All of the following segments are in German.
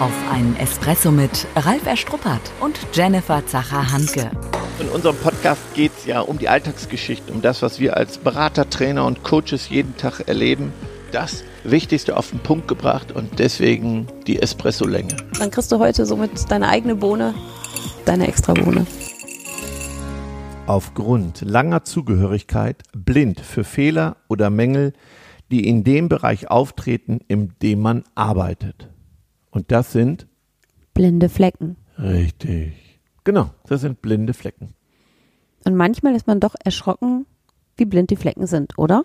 Auf einen Espresso mit Ralf Erstruppert und Jennifer Zacher-Hanke. In unserem Podcast geht es ja um die Alltagsgeschichten, um das, was wir als Berater, Trainer und Coaches jeden Tag erleben. Das Wichtigste auf den Punkt gebracht und deswegen die Espresso-Länge. Dann kriegst du heute somit deine eigene Bohne, deine extra Bohne. Aufgrund langer Zugehörigkeit blind für Fehler oder Mängel, die in dem Bereich auftreten, in dem man arbeitet. Und das sind blinde Flecken. Richtig. Genau, das sind blinde Flecken. Und manchmal ist man doch erschrocken, wie blind die Flecken sind, oder?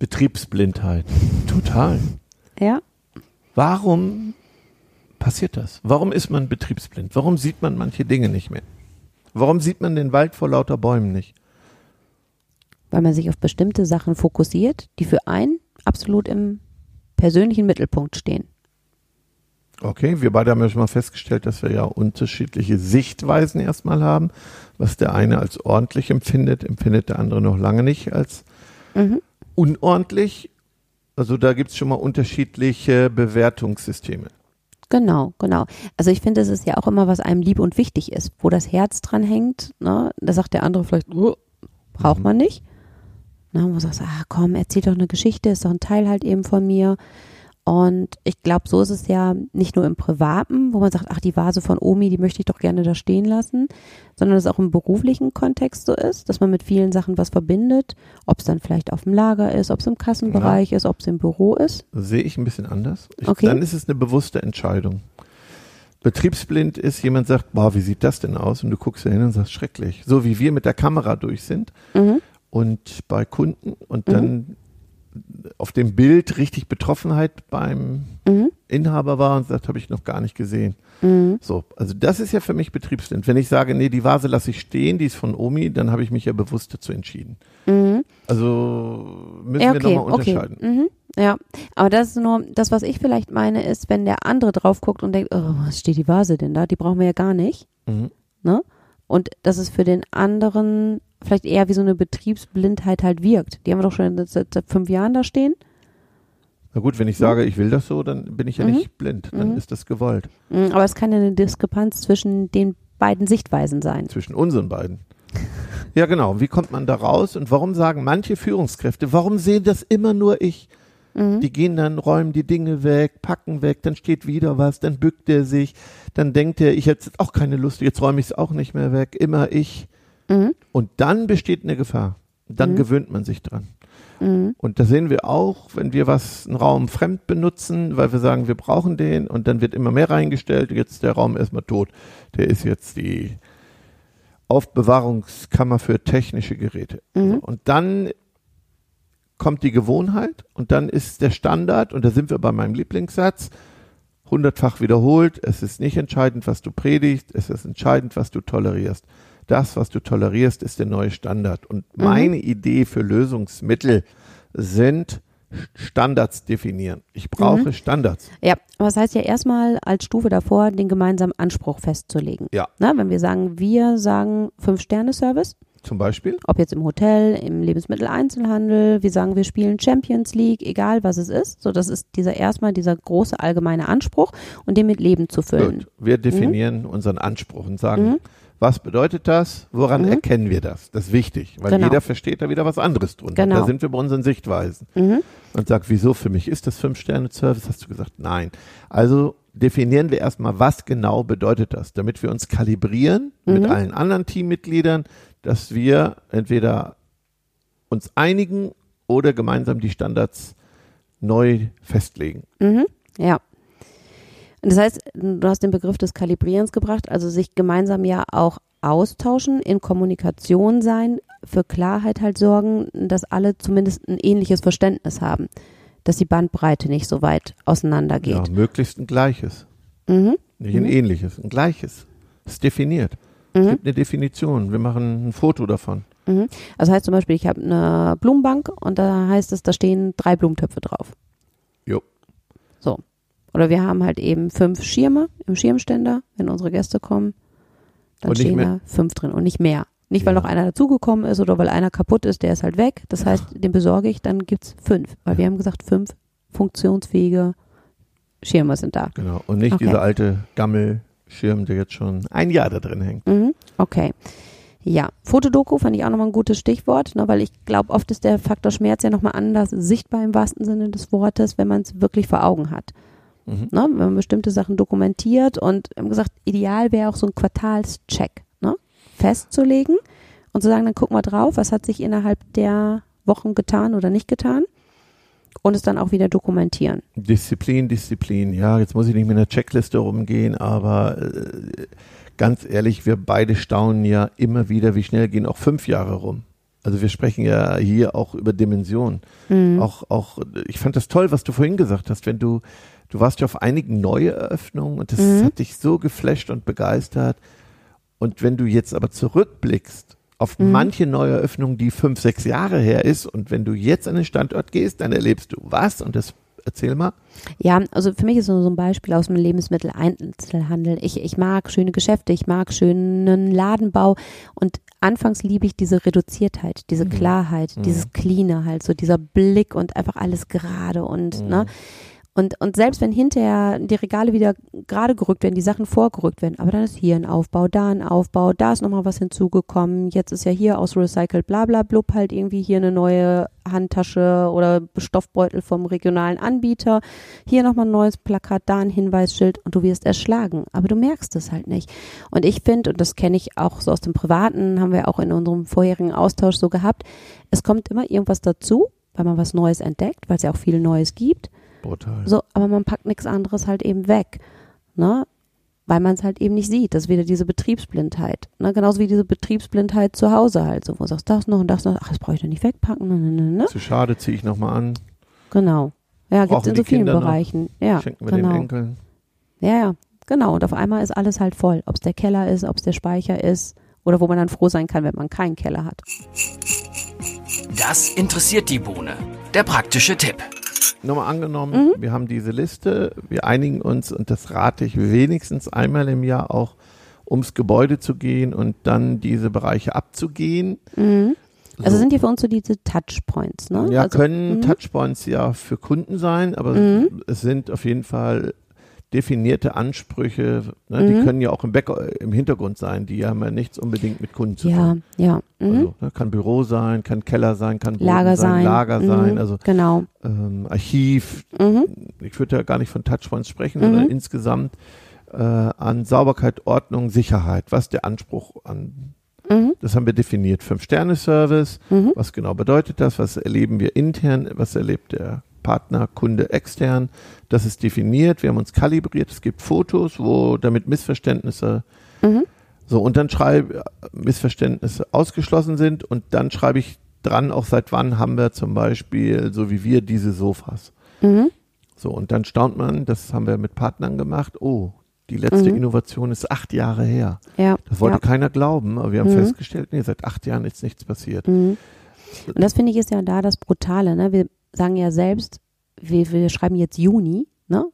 Betriebsblindheit. Total. Ja. Warum passiert das? Warum ist man betriebsblind? Warum sieht man manche Dinge nicht mehr? Warum sieht man den Wald vor lauter Bäumen nicht? Weil man sich auf bestimmte Sachen fokussiert, die für einen absolut im persönlichen Mittelpunkt stehen. Okay, wir beide haben ja schon mal festgestellt, dass wir ja unterschiedliche Sichtweisen erstmal haben. Was der eine als ordentlich empfindet, empfindet der andere noch lange nicht als mhm. unordentlich. Also da gibt es schon mal unterschiedliche Bewertungssysteme. Genau, genau. Also ich finde, es ist ja auch immer, was einem lieb und wichtig ist, wo das Herz dran hängt. Ne? Da sagt der andere vielleicht, braucht mhm. man nicht. Ne? Wo du sagst, ah komm, erzähl doch eine Geschichte, ist doch ein Teil halt eben von mir. Und ich glaube, so ist es ja nicht nur im Privaten, wo man sagt, ach, die Vase von Omi, die möchte ich doch gerne da stehen lassen, sondern dass es auch im beruflichen Kontext so ist, dass man mit vielen Sachen was verbindet, ob es dann vielleicht auf dem Lager ist, ob es im Kassenbereich ja. ist, ob es im Büro ist. Sehe ich ein bisschen anders. Ich, okay. Dann ist es eine bewusste Entscheidung. Betriebsblind ist, jemand sagt, boah, wie sieht das denn aus? Und du guckst da hin und sagst, schrecklich. So wie wir mit der Kamera durch sind mhm. und bei Kunden und dann mhm auf dem Bild richtig Betroffenheit beim mhm. Inhaber war und sagt, habe ich noch gar nicht gesehen. Mhm. So, also das ist ja für mich betriebsblind. Wenn ich sage, nee, die Vase lasse ich stehen, die ist von Omi, dann habe ich mich ja bewusst dazu entschieden. Mhm. Also müssen ja, okay, wir nochmal unterscheiden. Okay. Mhm. Ja, aber das ist nur, das, was ich vielleicht meine, ist, wenn der andere drauf guckt und denkt, oh, was steht die Vase denn da? Die brauchen wir ja gar nicht. Mhm. Ne? Und das ist für den anderen vielleicht eher wie so eine Betriebsblindheit halt wirkt. Die haben wir doch schon seit, seit fünf Jahren da stehen. Na gut, wenn ich sage, ich will das so, dann bin ich ja mhm. nicht blind, dann mhm. ist das gewollt. Mhm, aber es kann ja eine Diskrepanz zwischen den beiden Sichtweisen sein. Zwischen unseren beiden. ja, genau. Wie kommt man da raus? Und warum sagen manche Führungskräfte, warum sehen das immer nur ich? Mhm. Die gehen dann, räumen die Dinge weg, packen weg, dann steht wieder was, dann bückt er sich, dann denkt er, ich hätte auch keine Lust, jetzt räume ich es auch nicht mehr weg, immer ich. Mhm. Und dann besteht eine Gefahr. Dann mhm. gewöhnt man sich dran. Mhm. Und das sehen wir auch, wenn wir was, einen Raum fremd benutzen, weil wir sagen, wir brauchen den und dann wird immer mehr reingestellt, jetzt ist der Raum erstmal tot. Der ist jetzt die Aufbewahrungskammer für technische Geräte. Mhm. Und dann kommt die Gewohnheit und dann ist der Standard, und da sind wir bei meinem Lieblingssatz, hundertfach wiederholt, es ist nicht entscheidend, was du predigst, es ist entscheidend, was du tolerierst das, was du tolerierst, ist der neue Standard. Und mhm. meine Idee für Lösungsmittel sind Standards definieren. Ich brauche mhm. Standards. Ja, aber das heißt ja erstmal als Stufe davor, den gemeinsamen Anspruch festzulegen. Ja. Na, wenn wir sagen, wir sagen Fünf-Sterne-Service. Zum Beispiel? Ob jetzt im Hotel, im Lebensmitteleinzelhandel, wir sagen, wir spielen Champions League, egal was es ist. So, das ist dieser erstmal dieser große allgemeine Anspruch und den mit Leben zu füllen. Gut. Wir definieren mhm. unseren Anspruch und sagen, mhm. Was bedeutet das? Woran mhm. erkennen wir das? Das ist wichtig, weil genau. jeder versteht da wieder was anderes drunter. Genau. Da sind wir bei unseren Sichtweisen. Mhm. Und sagt, wieso für mich ist das Fünf-Sterne-Service? Hast du gesagt, nein. Also definieren wir erstmal, was genau bedeutet das, damit wir uns kalibrieren mhm. mit allen anderen Teammitgliedern, dass wir entweder uns einigen oder gemeinsam die Standards neu festlegen. Mhm. Ja. Das heißt, du hast den Begriff des Kalibrierens gebracht, also sich gemeinsam ja auch austauschen, in Kommunikation sein, für Klarheit halt sorgen, dass alle zumindest ein ähnliches Verständnis haben, dass die Bandbreite nicht so weit auseinander geht. Ja, möglichst ein gleiches. Mhm. Nicht ein mhm. ähnliches, ein gleiches. Das ist definiert. Mhm. Es gibt eine Definition. Wir machen ein Foto davon. Mhm. Also heißt zum Beispiel, ich habe eine Blumenbank und da heißt es, da stehen drei Blumentöpfe drauf. Jo. Oder wir haben halt eben fünf Schirme im Schirmständer, wenn unsere Gäste kommen. Dann und stehen da fünf drin und nicht mehr. Nicht, weil ja. noch einer dazugekommen ist oder weil einer kaputt ist, der ist halt weg. Das heißt, den besorge ich, dann gibt es fünf. Weil ja. wir haben gesagt, fünf funktionsfähige Schirme sind da. Genau. Und nicht Okay. dieser alte Gammelschirm, der jetzt schon ein Jahr da drin hängt. Mhm. Okay. Ja, Fotodoku fand ich auch nochmal ein gutes Stichwort, ne, weil ich glaube, oft ist der Faktor Schmerz ja nochmal anders sichtbar im wahrsten Sinne des Wortes, wenn man es wirklich vor Augen hat. Mhm. Ne, wenn man bestimmte Sachen dokumentiert und wir haben gesagt, ideal wäre auch so ein Quartalscheck ne, festzulegen und zu sagen, dann guck mal drauf, was hat sich innerhalb der Wochen getan oder nicht getan und es dann auch wieder dokumentieren. Disziplin, Disziplin. Ja, jetzt muss ich nicht mit einer Checkliste rumgehen, aber äh, ganz ehrlich, wir beide staunen ja immer wieder, wie schnell gehen auch fünf Jahre rum. Also wir sprechen ja hier auch über Dimensionen. Mhm. Auch, auch, ich fand das toll, was du vorhin gesagt hast, wenn du, du warst ja auf einigen Neueröffnungen und das Mhm. hat dich so geflasht und begeistert. Und wenn du jetzt aber zurückblickst auf Mhm. manche Neueröffnungen, die fünf, sechs Jahre her ist und wenn du jetzt an den Standort gehst, dann erlebst du was und das erzähl mal. Ja, also für mich ist so so ein Beispiel aus dem Lebensmitteleinzelhandel. Ich, ich mag schöne Geschäfte, ich mag schönen Ladenbau und anfangs liebe ich diese Reduziertheit, diese Mhm. Klarheit, Mhm. dieses Cleane halt, so dieser Blick und einfach alles gerade und, Mhm. ne? Und, und selbst wenn hinterher die Regale wieder gerade gerückt werden, die Sachen vorgerückt werden, aber dann ist hier ein Aufbau, da ein Aufbau, da ist nochmal was hinzugekommen, jetzt ist ja hier aus Recycled bla bla blub halt irgendwie hier eine neue Handtasche oder Stoffbeutel vom regionalen Anbieter, hier nochmal ein neues Plakat, da ein Hinweisschild und du wirst erschlagen, aber du merkst es halt nicht. Und ich finde, und das kenne ich auch so aus dem Privaten, haben wir auch in unserem vorherigen Austausch so gehabt, es kommt immer irgendwas dazu, weil man was Neues entdeckt, weil es ja auch viel Neues gibt. Brutal. So, aber man packt nichts anderes halt eben weg. Ne? Weil man es halt eben nicht sieht. Das ist wieder diese Betriebsblindheit. Ne? Genauso wie diese Betriebsblindheit zu Hause halt. So, wo du sagst, das noch und das noch. Ach, das brauche ich doch nicht wegpacken. Ne, ne, ne, ne? Zu schade, ziehe ich nochmal an. Genau. Ja, gibt es in so vielen Kinder noch? Bereichen. Ja, Schenken wir den genau. Enkeln. Ja, ja, genau. Und auf einmal ist alles halt voll. Ob es der Keller ist, ob es der Speicher ist oder wo man dann froh sein kann, wenn man keinen Keller hat. Das interessiert die Bohne. Der praktische Tipp. Nochmal angenommen, Mhm. wir haben diese Liste, wir einigen uns und das rate ich wenigstens einmal im Jahr auch ums Gebäude zu gehen und dann diese Bereiche abzugehen. Mhm. Also So. sind die für uns so diese Touchpoints, ne? Ja, also, können mhm. Touchpoints ja für Kunden sein, aber Mhm. es sind auf jeden Fall definierte Ansprüche, ne, die Mhm. können ja auch im, Back im Hintergrund sein, die haben ja nichts unbedingt mit Kunden zu Ja, tun. ja. Mhm. Also, ne, kann Büro sein, kann Keller sein, kann Boden Lager sein. Lager mhm. sein, also Genau. ähm, Archiv. Mhm. Ich würde ja gar nicht von Touchpoints sprechen, Mhm. sondern insgesamt äh, an Sauberkeit, Ordnung, Sicherheit. Was der Anspruch an? Mhm. Das haben wir definiert. Fünf-Sterne-Service. Was genau bedeutet das? Was erleben wir intern? Was erlebt der Partner, Kunde extern? Das ist definiert. Wir haben uns kalibriert. Es gibt Fotos, wo damit Missverständnisse Mhm. so und dann schreibe Missverständnisse ausgeschlossen sind und dann schreibe ich dran, auch seit wann haben wir zum Beispiel, so wie wir, diese Sofas. Mhm. So und dann staunt man, das haben wir mit Partnern gemacht. Oh, die letzte Mhm. Innovation ist acht Jahre her. Ja. Das wollte ja. keiner glauben, aber wir haben Mhm. festgestellt, nee, seit acht Jahren ist nichts passiert. Mhm. Und das finde ich ist ja da das Brutale. Ne? Wir sagen ja selbst, wir, wir schreiben jetzt Juni, ne?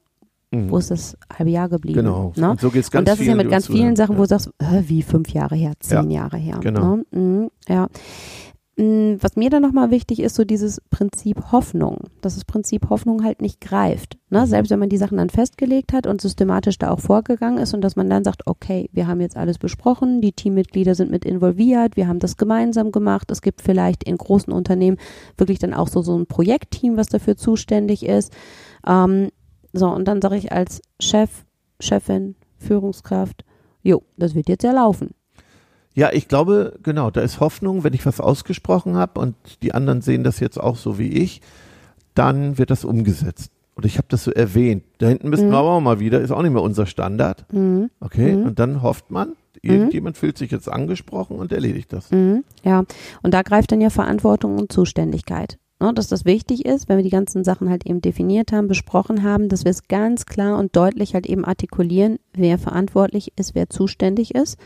Mhm. Wo ist das halbe Jahr geblieben? Genau. Ne? Und so geht es ganz und das ist ja mit ganz vielen zuhören. Sachen, wo ja. du sagst, wie fünf Jahre her, zehn Jahre her. genau. Ne? Mhm, ja. Mm, Was mir dann nochmal wichtig ist, so dieses Prinzip Hoffnung, dass das Prinzip Hoffnung halt nicht greift. Mhm. Ne? Selbst wenn man die Sachen dann festgelegt hat und systematisch da auch vorgegangen ist und dass man dann sagt, okay, wir haben jetzt alles besprochen, die Teammitglieder sind mit involviert, wir haben das gemeinsam gemacht. Es gibt vielleicht in großen Unternehmen wirklich dann auch so, so ein Projektteam, was dafür zuständig ist. Ähm, so, und dann sage ich als Chef, Chefin, Führungskraft, jo, das wird jetzt ja laufen. Ja, ich glaube, genau, da ist Hoffnung, wenn ich was ausgesprochen habe und die anderen sehen das jetzt auch so wie ich, dann wird das umgesetzt. Und ich habe das so erwähnt. Da hinten müssen Mhm. wir aber auch mal wieder, ist auch nicht mehr unser Standard. Mhm. Okay, Mhm. und dann hofft man, irgendjemand fühlt sich jetzt angesprochen und erledigt das. Mhm, ja, und da greift dann ja Verantwortung und Zuständigkeit. Ne, dass das wichtig ist, wenn wir die ganzen Sachen halt eben definiert haben, besprochen haben, dass wir es ganz klar und deutlich halt eben artikulieren, wer verantwortlich ist, wer zuständig ist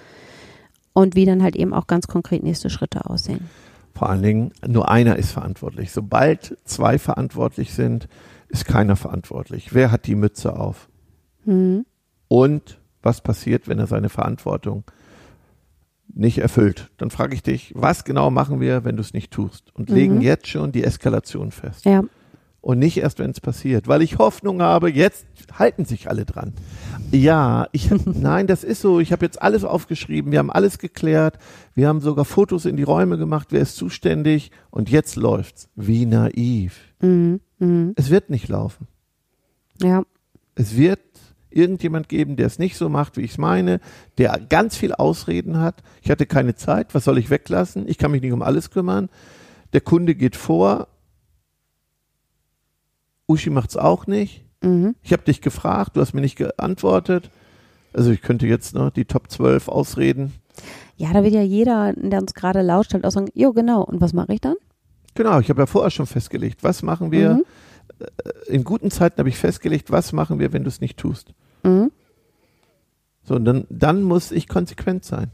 und wie dann halt eben auch ganz konkret nächste Schritte aussehen. Vor allen Dingen, nur einer ist verantwortlich. Sobald zwei verantwortlich sind, ist keiner verantwortlich. Wer hat die Mütze auf? Mhm. Und was passiert, wenn er seine Verantwortung nicht erfüllt? Dann frage ich dich, was genau machen wir, wenn du es nicht tust? Und Mhm. legen jetzt schon die Eskalation fest. Ja, und nicht erst, wenn es passiert, weil ich Hoffnung habe, jetzt halten sich alle dran. Ja, ich nein, das ist so. Ich habe jetzt alles aufgeschrieben, wir haben alles geklärt, wir haben sogar Fotos in die Räume gemacht, wer ist zuständig und jetzt läuft's. Wie naiv. Mhm. Mhm. Es wird nicht laufen. Ja. Es wird irgendjemand geben, der es nicht so macht, wie ich es meine, der ganz viel Ausreden hat. Ich hatte keine Zeit, was soll ich weglassen? Ich kann mich nicht um alles kümmern. Der Kunde geht vor, Uschi macht's auch nicht. Mhm. Ich habe dich gefragt, du hast mir nicht geantwortet. Also ich könnte jetzt noch die Top 12 ausreden. Ja, da wird ja jeder, der uns gerade lauscht, halt auch sagen, jo, genau, und was mache ich dann? Genau, ich habe ja vorher schon festgelegt, was machen wir. Mhm. Äh, In guten Zeiten habe ich festgelegt, was machen wir, wenn du es nicht tust. Mhm. So, und dann, dann muss ich konsequent sein.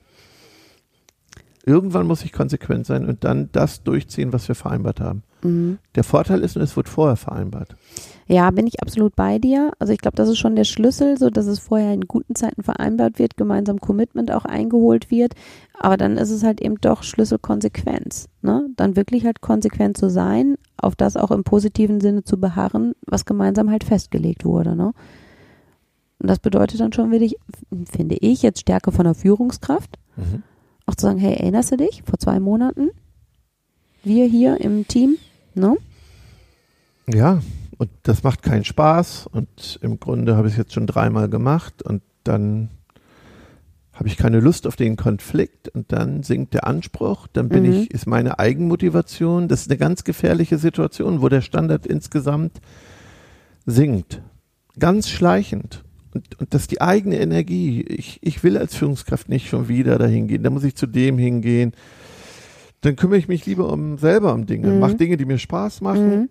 Irgendwann muss ich konsequent sein und dann das durchziehen, was wir vereinbart haben. Mhm. Der Vorteil ist, und es wird vorher vereinbart. Ja, bin ich absolut bei dir. Also ich glaube, das ist schon der Schlüssel, so dass es vorher in guten Zeiten vereinbart wird, gemeinsam Commitment auch eingeholt wird. Aber dann ist es halt eben doch Schlüssel Konsequenz. Ne? Dann wirklich halt konsequent zu sein, auf das auch im positiven Sinne zu beharren, was gemeinsam halt festgelegt wurde. Ne? Und das bedeutet dann schon wirklich, finde ich, jetzt Stärke von der Führungskraft. Auch zu sagen, hey, erinnerst du dich, vor zwei Monaten, wir hier im Team, ne? Ja, und das macht keinen Spaß und im Grunde habe ich es jetzt schon dreimal gemacht und dann habe ich keine Lust auf den Konflikt und dann sinkt der Anspruch, dann bin Mhm. ich, ist meine Eigenmotivation, das ist eine ganz gefährliche Situation, wo der Standard insgesamt sinkt. Ganz schleichend. Und, und das ist die eigene Energie. Ich, ich will als Führungskraft nicht schon wieder dahin gehen. Da muss ich zu dem hingehen. Dann kümmere ich mich lieber um selber um Dinge. Mhm. Mach Dinge, die mir Spaß machen Mhm.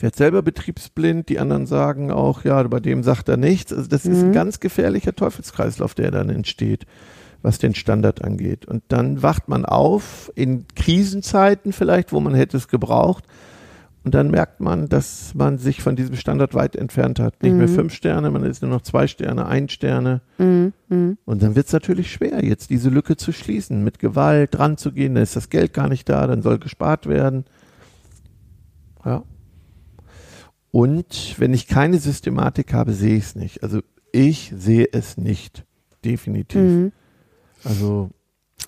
wird selber betriebsblind, die anderen sagen auch, ja, bei dem sagt er nichts. Also das ist ein Mhm. ganz gefährlicher Teufelskreislauf, der dann entsteht, was den Standard angeht. Und dann wacht man auf in Krisenzeiten vielleicht, wo man hätte es gebraucht. Und dann merkt man, dass man sich von diesem Standard weit entfernt hat. Nicht mehr Mhm. fünf Sterne, man ist nur noch zwei Sterne, ein Sterne. Mhm. Mhm. Und dann wird es natürlich schwer, jetzt diese Lücke zu schließen, mit Gewalt dran zu gehen, dann ist das Geld gar nicht da, dann soll gespart werden. Ja. Und wenn ich keine Systematik habe, sehe ich es nicht. Also ich sehe es nicht. Definitiv. Mhm. Also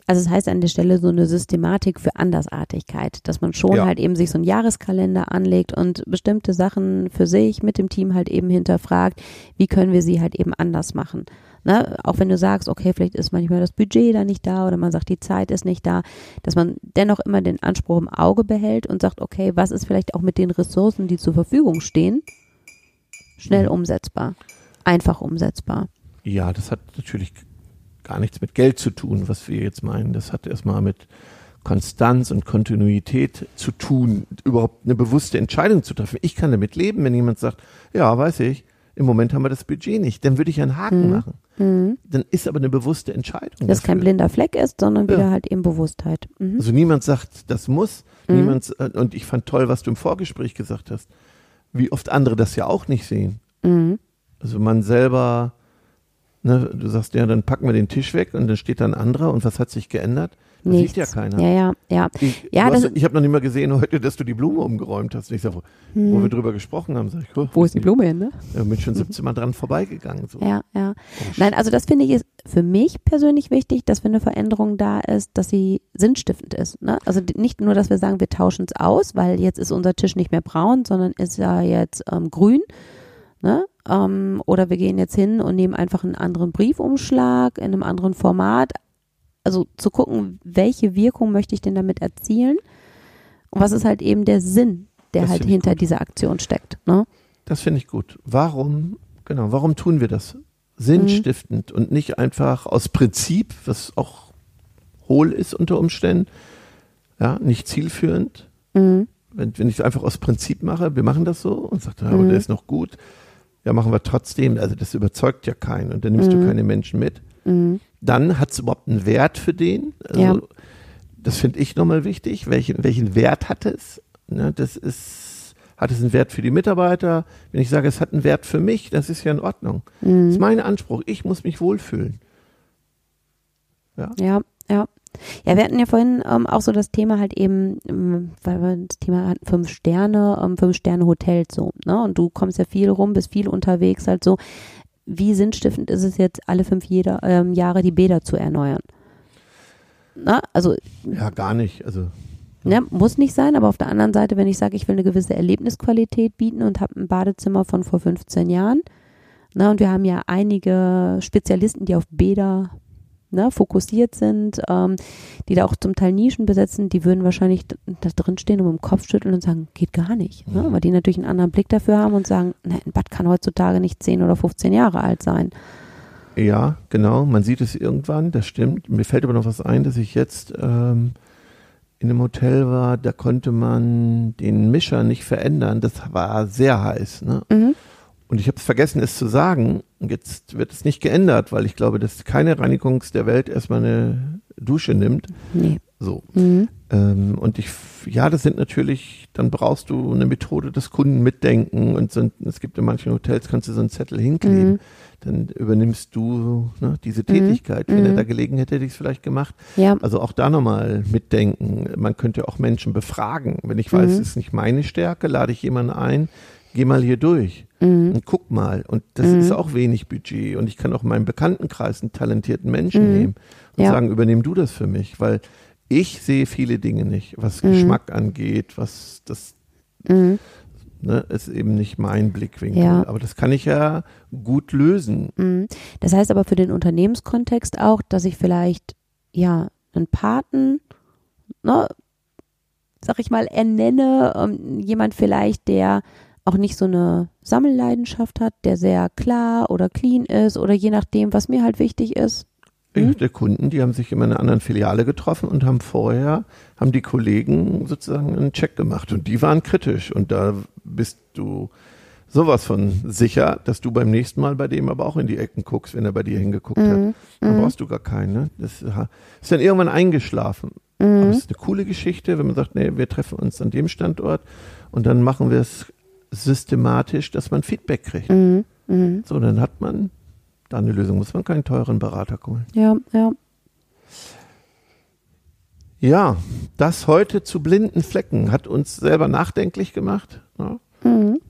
Also es heißt an der Stelle so eine Systematik für Andersartigkeit, dass man schon Ja. halt eben sich so einen Jahreskalender anlegt und bestimmte Sachen für sich mit dem Team halt eben hinterfragt, wie können wir sie halt eben anders machen. Ne? Auch wenn du sagst, okay, vielleicht ist manchmal das Budget da nicht da oder man sagt, die Zeit ist nicht da, dass man dennoch immer den Anspruch im Auge behält und sagt, okay, was ist vielleicht auch mit den Ressourcen, die zur Verfügung stehen, schnell Mhm. umsetzbar, einfach umsetzbar. ja, das hat natürlich gar nichts mit Geld zu tun, was wir jetzt meinen. Das hat erstmal mit Konstanz und Kontinuität zu tun, überhaupt eine bewusste Entscheidung zu treffen. Ich kann damit leben, wenn jemand sagt, ja, weiß ich, im Moment haben wir das Budget nicht, dann würde ich einen Haken Mhm. machen. Mhm. Dann ist aber eine bewusste Entscheidung. Dass kein blinder Fleck ist, sondern Ja. wieder halt eben Bewusstheit. Mhm. Also niemand sagt, das muss. Mhm. Niemand, äh, und ich fand toll, was du im Vorgespräch gesagt hast, wie oft andere das ja auch nicht sehen. Mhm. Also man selber, ne, du sagst ja, dann packen wir den Tisch weg und dann steht da ein anderer und was hat sich geändert? Das Nichts. sieht ja keiner. Ja, ja, ja. Ich, Ja, hast, ich habe noch nicht mal gesehen heute, dass du die Blume umgeräumt hast. Ich sag, wo, wo wir drüber gesprochen haben, sag ich, oh, Blume hin, ne? Ja, bin schon 17 Mal dran vorbeigegangen. So. Ja, ja. Oh, Nein, also das finde ich ist für mich persönlich wichtig, dass wenn eine Veränderung da ist, dass sie sinnstiftend ist. Ne? Also die- nicht nur, dass wir sagen, wir tauschen es aus, weil jetzt ist unser Tisch nicht mehr braun, sondern ist ja jetzt ähm, grün. Ne? Ähm, oder wir gehen jetzt hin und nehmen einfach einen anderen Briefumschlag in einem anderen Format. Also zu gucken, welche Wirkung möchte ich denn damit erzielen und was ist halt eben der Sinn, der Das halt hinter gut. dieser Aktion steckt. Ne? Das finde ich gut. Warum, genau, warum tun wir das? Sinnstiftend und nicht einfach aus Prinzip, was auch hohl ist unter Umständen, ja, nicht zielführend. Mhm. Wenn, wenn ich es einfach aus Prinzip mache, wir machen das so und sagt, ja, aber Mhm. der ist noch gut, ja, machen wir trotzdem. Also das überzeugt ja keinen und dann nimmst Mhm. du keine Menschen mit. Mhm. Dann hat es überhaupt einen Wert für den. Also, Ja. Das finde ich nochmal wichtig. Welchen, welchen Wert hat es? Ne, das ist, hat es einen Wert für die Mitarbeiter? Wenn ich sage, es hat einen Wert für mich, das ist ja in Ordnung. Das Mhm. ist mein Anspruch. Ich muss mich wohlfühlen. Ja. Ja, ja. Ja, wir hatten ja vorhin ähm, auch so das Thema halt eben, ähm, weil wir das Thema hatten, fünf Sterne, ähm, fünf Sterne Hotels so, ne? Und du kommst ja viel rum, bist viel unterwegs, halt so. Wie sinnstiftend ist es jetzt, alle fünf jeder, ähm, Jahre die Bäder zu erneuern? Na, also Ja, gar nicht. Also Ne, muss nicht sein, aber auf der anderen Seite, wenn ich sage, ich will eine gewisse Erlebnisqualität bieten und habe ein Badezimmer von vor 15 Jahren, ne, und wir haben ja einige Spezialisten, die auf Bäder ne, fokussiert sind, ähm, die da auch zum Teil Nischen besetzen, die würden wahrscheinlich da drin stehen und mit dem Kopf schütteln und sagen, geht gar nicht. Ne, weil die natürlich einen anderen Blick dafür haben und sagen, ne, ein Bad kann heutzutage nicht 10 oder 15 Jahre alt sein. Ja, genau. Man sieht es irgendwann, das stimmt. Mir fällt aber noch was ein, dass ich jetzt ähm, in einem Hotel war, da konnte man den Mischer nicht verändern. Das war sehr heiß. Ne? Mhm. Und ich habe es vergessen, es zu sagen. Und Jetzt wird es nicht geändert, weil ich glaube, dass keine Reinigungs der Welt erstmal eine Dusche nimmt. Nee. So. Mhm. Ähm, und ich, ja, das sind natürlich, dann brauchst du eine Methode des Kunden mitdenken und so, es gibt in manchen Hotels, kannst du so einen Zettel hinkleben. Mhm. Dann übernimmst du ne, diese Tätigkeit. Wenn er Mhm. da gelegen hätte, hätte ich es vielleicht gemacht. Ja. Also auch da nochmal mitdenken. Man könnte auch Menschen befragen. Wenn ich weiß, Mhm. es ist nicht meine Stärke, lade ich jemanden ein, geh mal hier durch Mhm. und guck mal. Und das Mhm. ist auch wenig Budget. Und ich kann auch meinen Bekanntenkreis einen talentierten Menschen Mhm. nehmen und Ja. sagen, übernehm du das für mich, weil ich sehe viele Dinge nicht, was Mhm. Geschmack angeht, was das Mhm. ne, ist eben nicht mein Blickwinkel. Ja. Aber das kann ich ja gut lösen. Mhm. Das heißt aber für den Unternehmenskontext auch, dass ich vielleicht ja einen Paten, ne, sag ich mal, ernenne, ähm, jemand vielleicht, der auch nicht so eine Sammelleidenschaft hat, der sehr klar oder clean ist oder je nachdem, was mir halt wichtig ist. Ich hatte Kunden, die haben sich immer in einer anderen Filiale getroffen und haben vorher, haben die Kollegen sozusagen einen Check gemacht und die waren kritisch und da bist du sowas von sicher, dass du beim nächsten Mal bei dem aber auch in die Ecken guckst, wenn er bei dir hingeguckt hat. Mhm. Dann Mhm. brauchst du gar keinen. Ne? Das ha- ist dann irgendwann eingeschlafen. Aber Mhm. es ist eine coole Geschichte, wenn man sagt, nee, wir treffen uns an dem Standort und dann machen wir es systematisch, dass man Feedback kriegt. Mhm. Mhm. So, dann hat man da eine Lösung, muss man keinen teuren Berater holen. Ja, ja. Ja, das heute zu blinden Flecken hat uns selber nachdenklich gemacht. Ja, Mhm.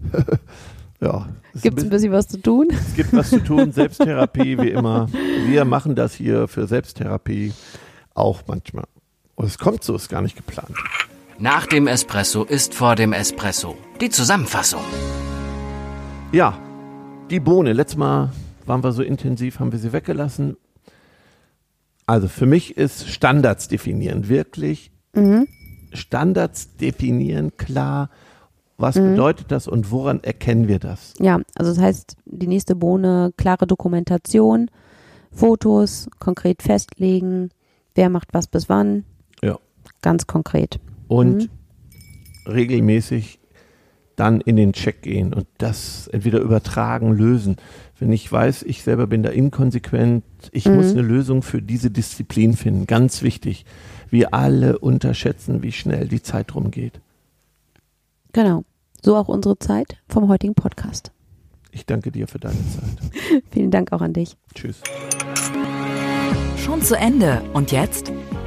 ja es, Gibt es ein bisschen was zu tun? es gibt was zu tun, Selbsttherapie wie immer. Wir machen das hier für Selbsttherapie auch manchmal. Und es kommt so, ist gar nicht geplant. Nach dem Espresso ist vor dem Espresso. Die Zusammenfassung. Ja, die Bohne. Letztes Mal waren wir so intensiv, haben wir sie weggelassen. Also für mich ist Standards definieren wirklich Mhm. Standards definieren klar. Was Mhm. bedeutet das und woran erkennen wir das? Ja, also das heißt, die nächste Bohne, klare Dokumentation, Fotos, konkret festlegen, wer macht was bis wann. Ja. Ganz konkret. Und Mhm. regelmäßig dann in den Check gehen und das entweder übertragen, lösen. Wenn ich weiß, ich selber bin da inkonsequent, ich Mhm. muss eine Lösung für diese Disziplin finden. Ganz wichtig. Wir alle unterschätzen, wie schnell die Zeit rumgeht. Genau. So auch unsere Zeit vom heutigen Podcast. Ich danke dir für deine Zeit. Vielen Dank auch an dich. Tschüss. Schon zu Ende. Und jetzt?